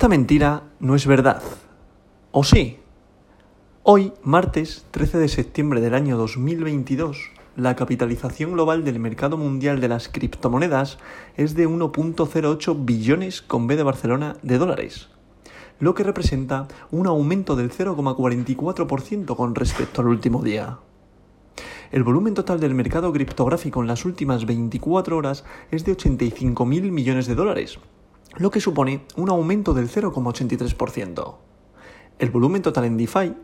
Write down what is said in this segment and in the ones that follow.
Esta mentira no es verdad. ¿O sí? Hoy, martes 13 de septiembre del año 2022, la capitalización global del mercado mundial de las criptomonedas es de 1.08 billones con B de Barcelona de dólares, lo que representa un aumento del 0,44% con respecto al último día. El volumen total del mercado criptográfico en las últimas 24 horas es de 85.000 millones de dólares, lo que supone un aumento del 0,83%. El volumen total en DeFi,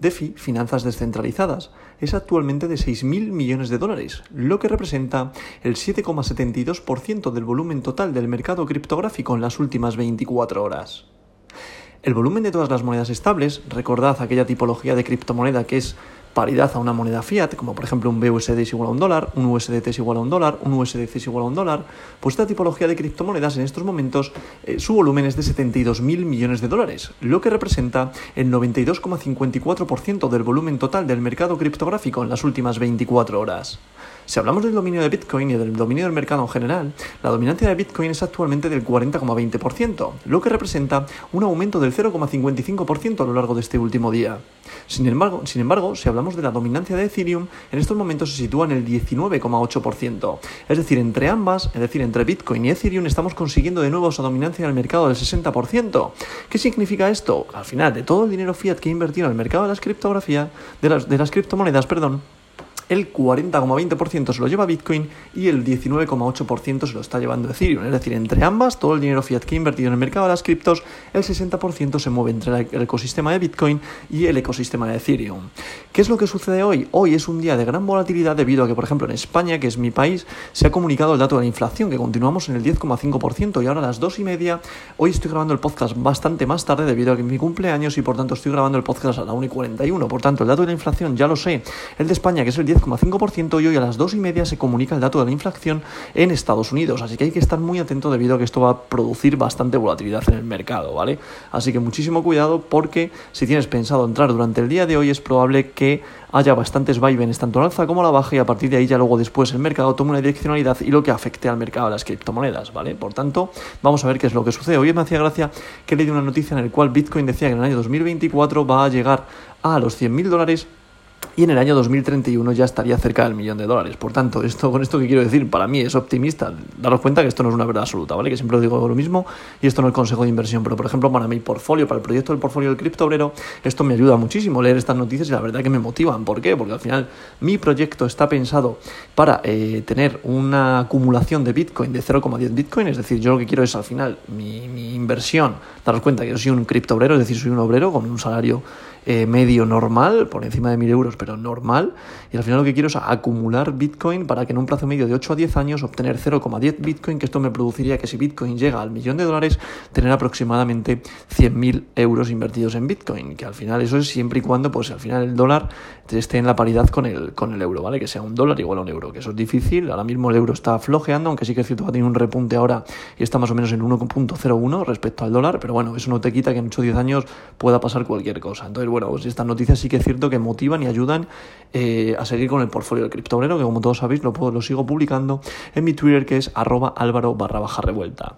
DeFi, finanzas descentralizadas, es actualmente de 6.000 millones de dólares, lo que representa el 7,72% del volumen total del mercado criptográfico en las últimas 24 horas. El volumen de todas las monedas estables, recordad aquella tipología de criptomoneda que es paridad a una moneda fiat, como por ejemplo un BUSD es igual a un dólar, un USDT es igual a un dólar, un USDC es igual a un dólar, pues esta tipología de criptomonedas en estos momentos eh, su volumen es de 72.000 millones de dólares, lo que representa el 92,54% del volumen total del mercado criptográfico en las últimas 24 horas. Si hablamos del dominio de Bitcoin y del dominio del mercado en general, la dominancia de Bitcoin es actualmente del 40,20%, lo que representa un aumento del 0,55% a lo largo de este último día. Sin embargo, sin embargo, si hablamos de la dominancia de Ethereum, en estos momentos se sitúa en el 19,8%. Es decir, entre ambas, es decir, entre Bitcoin y Ethereum, estamos consiguiendo de nuevo esa dominancia en el mercado del 60%. ¿Qué significa esto? Al final, de todo el dinero fiat que he invertido en el mercado de las criptografías, de las, de las criptomonedas, perdón, el 40,20% se lo lleva Bitcoin y el 19,8% se lo está llevando Ethereum. Es decir, entre ambas, todo el dinero fiat que he invertido en el mercado de las criptos, el 60% se mueve entre el ecosistema de Bitcoin y el ecosistema de Ethereum. ¿Qué es lo que sucede hoy? Hoy es un día de gran volatilidad debido a que, por ejemplo, en España, que es mi país, se ha comunicado el dato de la inflación, que continuamos en el 10,5% y ahora a las 2 y media, hoy estoy grabando el podcast bastante más tarde debido a que es mi cumpleaños y por tanto estoy grabando el podcast a la 1 y 41. Por tanto, el dato de la inflación ya lo sé. El de España, que es el 10 10,5% y hoy a las 2 y media se comunica el dato de la inflación en Estados Unidos. Así que hay que estar muy atento debido a que esto va a producir bastante volatilidad en el mercado, ¿vale? Así que muchísimo cuidado porque si tienes pensado entrar durante el día de hoy es probable que haya bastantes vaivenes tanto al alza como a la baja y a partir de ahí ya luego después el mercado tome una direccionalidad y lo que afecte al mercado de las criptomonedas, ¿vale? Por tanto, vamos a ver qué es lo que sucede. Hoy me hacía gracia que leí una noticia en la cual Bitcoin decía que en el año 2024 va a llegar a los 100.000 dólares y en el año 2031 ya estaría cerca del millón de dólares. Por tanto, esto con esto que quiero decir, para mí es optimista. Daros cuenta que esto no es una verdad absoluta, ¿vale? Que siempre os digo lo mismo y esto no es consejo de inversión, pero por ejemplo, para mi portfolio, para el proyecto del portfolio del cripto obrero, esto me ayuda muchísimo leer estas noticias y la verdad que me motivan. ¿Por qué? Porque al final mi proyecto está pensado para eh, tener una acumulación de Bitcoin de 0,10 Bitcoin, es decir, yo lo que quiero es al final mi, mi inversión, daros cuenta que yo soy un cripto obrero, es decir, soy un obrero con un salario eh, medio normal, por encima de 1000 euros, pero normal. Y al final lo que quiero es acumular Bitcoin para que en un plazo medio de 8 a 10 años obtener 0,10 Bitcoin, que esto me produciría que si Bitcoin llega al millón de dólares, tener aproximadamente 100.000 euros invertidos en Bitcoin. Que al final eso es siempre y cuando, pues al final el dólar esté en la paridad con el, con el euro, ¿vale? Que sea un dólar igual a un euro, que eso es difícil. Ahora mismo el euro está flojeando, aunque sí que es cierto que tenido un repunte ahora y está más o menos en 1.01 respecto al dólar, pero bueno, eso no te quita que en 8 o 10 años pueda pasar cualquier cosa. Entonces, bueno, pues estas noticias sí que es cierto que motivan y ayudan eh, a seguir con el portfolio del criptobrero, que como todos sabéis lo, puedo, lo sigo publicando en mi Twitter que es arroba álvaro barra baja revuelta.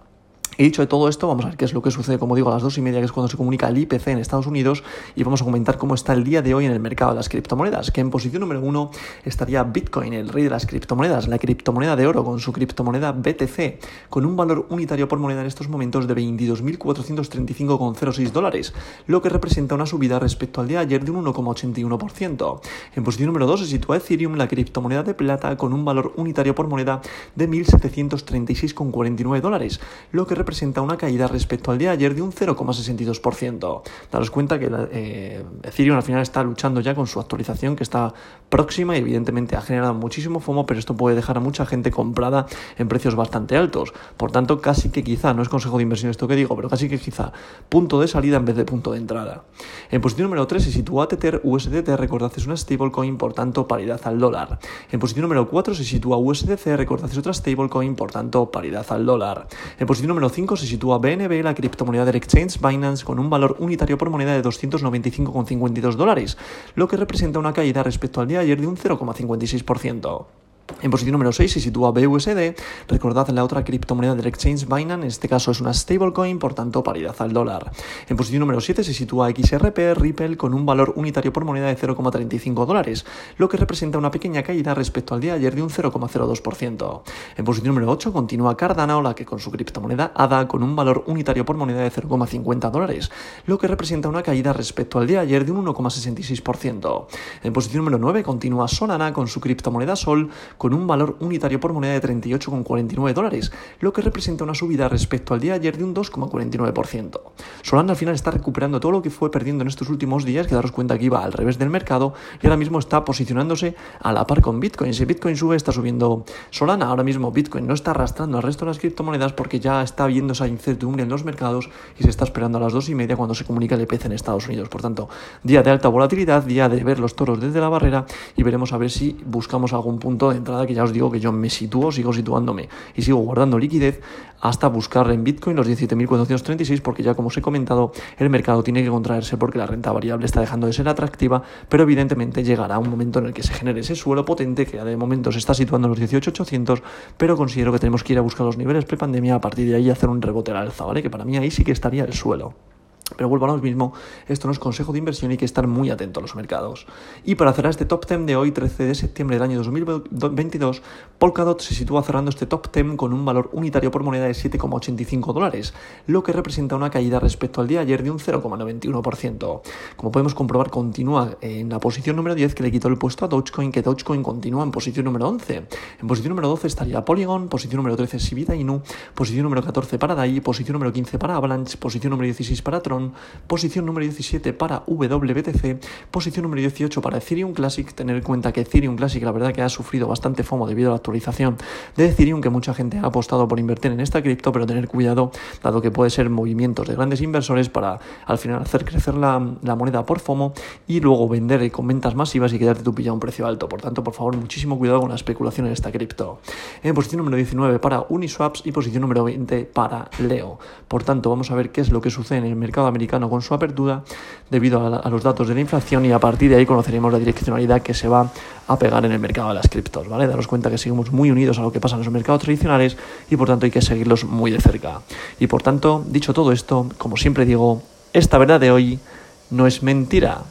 He dicho de todo esto, vamos a ver qué es lo que sucede, como digo, a las dos y media, que es cuando se comunica el IPC en Estados Unidos, y vamos a comentar cómo está el día de hoy en el mercado de las criptomonedas, que en posición número uno estaría Bitcoin, el rey de las criptomonedas, la criptomoneda de oro con su criptomoneda BTC, con un valor unitario por moneda en estos momentos de 22.435,06 dólares, lo que representa una subida respecto al día de ayer de un 1,81%. En posición número dos se sitúa Ethereum, la criptomoneda de plata, con un valor unitario por moneda de 1.736,49 dólares, lo que representa una caída respecto al día de ayer de un 0,62%. Daros cuenta que eh, Ethereum al final está luchando ya con su actualización que está próxima y evidentemente ha generado muchísimo FOMO, pero esto puede dejar a mucha gente comprada en precios bastante altos. Por tanto, casi que quizá, no es consejo de inversión esto que digo, pero casi que quizá punto de salida en vez de punto de entrada. En posición número 3 se sitúa Tether USDT, recordad es una stablecoin, por tanto paridad al dólar. En posición número 4 se sitúa USDC, recordad es otra stablecoin, por tanto paridad al dólar. En posición número 5 se sitúa BNB, la criptomoneda del exchange Binance, con un valor unitario por moneda de 295,52 dólares, lo que representa una caída respecto al día de ayer de un 0,56%. En posición número 6 se sitúa BUSD. Recordad la otra criptomoneda del exchange Binance, en este caso es una stablecoin, por tanto paridad al dólar. En posición número 7 se sitúa XRP Ripple con un valor unitario por moneda de 0,35 dólares, lo que representa una pequeña caída respecto al día de ayer de un 0,02%. En posición número 8 continúa Cardano, la que con su criptomoneda ADA con un valor unitario por moneda de 0,50 dólares, lo que representa una caída respecto al día de ayer de un 1,66%. En posición número 9 continúa Solana con su criptomoneda Sol un valor unitario por moneda de 38,49 dólares, lo que representa una subida respecto al día de ayer de un 2,49%. Solana al final está recuperando todo lo que fue perdiendo en estos últimos días, que daros cuenta que iba al revés del mercado y ahora mismo está posicionándose a la par con Bitcoin. Si Bitcoin sube, está subiendo Solana. Ahora mismo Bitcoin no está arrastrando al resto de las criptomonedas porque ya está viendo esa incertidumbre en los mercados y se está esperando a las dos y media cuando se comunica el EPC en Estados Unidos. Por tanto, día de alta volatilidad, día de ver los toros desde la barrera y veremos a ver si buscamos algún punto de entrada que ya os digo que yo me sitúo, sigo situándome y sigo guardando liquidez hasta buscar en Bitcoin los 17.436 porque ya como os he comentado el mercado tiene que contraerse porque la renta variable está dejando de ser atractiva pero evidentemente llegará un momento en el que se genere ese suelo potente que de momento se está situando en los 18.800 pero considero que tenemos que ir a buscar los niveles prepandemia a partir de ahí hacer un rebote al alza, ¿vale? Que para mí ahí sí que estaría el suelo. Pero vuelvo a lo mismo, esto no es consejo de inversión y hay que estar muy atento a los mercados. Y para cerrar este top 10 de hoy, 13 de septiembre del año 2022, Polkadot se sitúa cerrando este top 10 con un valor unitario por moneda de 7,85 dólares, lo que representa una caída respecto al día de ayer de un 0,91%. Como podemos comprobar, continúa en la posición número 10 que le quitó el puesto a Dogecoin, que Dogecoin continúa en posición número 11. En posición número 12 estaría Polygon, posición número 13 Sibida Inu, posición número 14 para DAI, posición número 15 para Avalanche, posición número 16 para Tron, posición número 17 para WBTC, posición número 18 para Ethereum Classic, tener en cuenta que Ethereum Classic la verdad que ha sufrido bastante FOMO debido a la actualización de Ethereum, que mucha gente ha apostado por invertir en esta cripto, pero tener cuidado dado que puede ser movimientos de grandes inversores para al final hacer crecer la, moneda por FOMO y luego vender con ventas masivas y quedarte tú pillado a un precio alto. Por tanto, por favor, muchísimo cuidado con la especulación en esta cripto. Posición número 19 para Uniswaps y posición número 20 para Leo. Por tanto, vamos a ver qué es lo que sucede en el mercado americano con su apertura debido a, los datos de la inflación y a partir de ahí conoceremos la direccionalidad que se va a pegar en el mercado de las criptos, ¿vale? Daros cuenta que seguimos muy unidos a lo que pasa en los mercados tradicionales y por tanto hay que seguirlos muy de cerca. Y por tanto, dicho todo esto, como siempre digo, esta verdad de hoy no es mentira.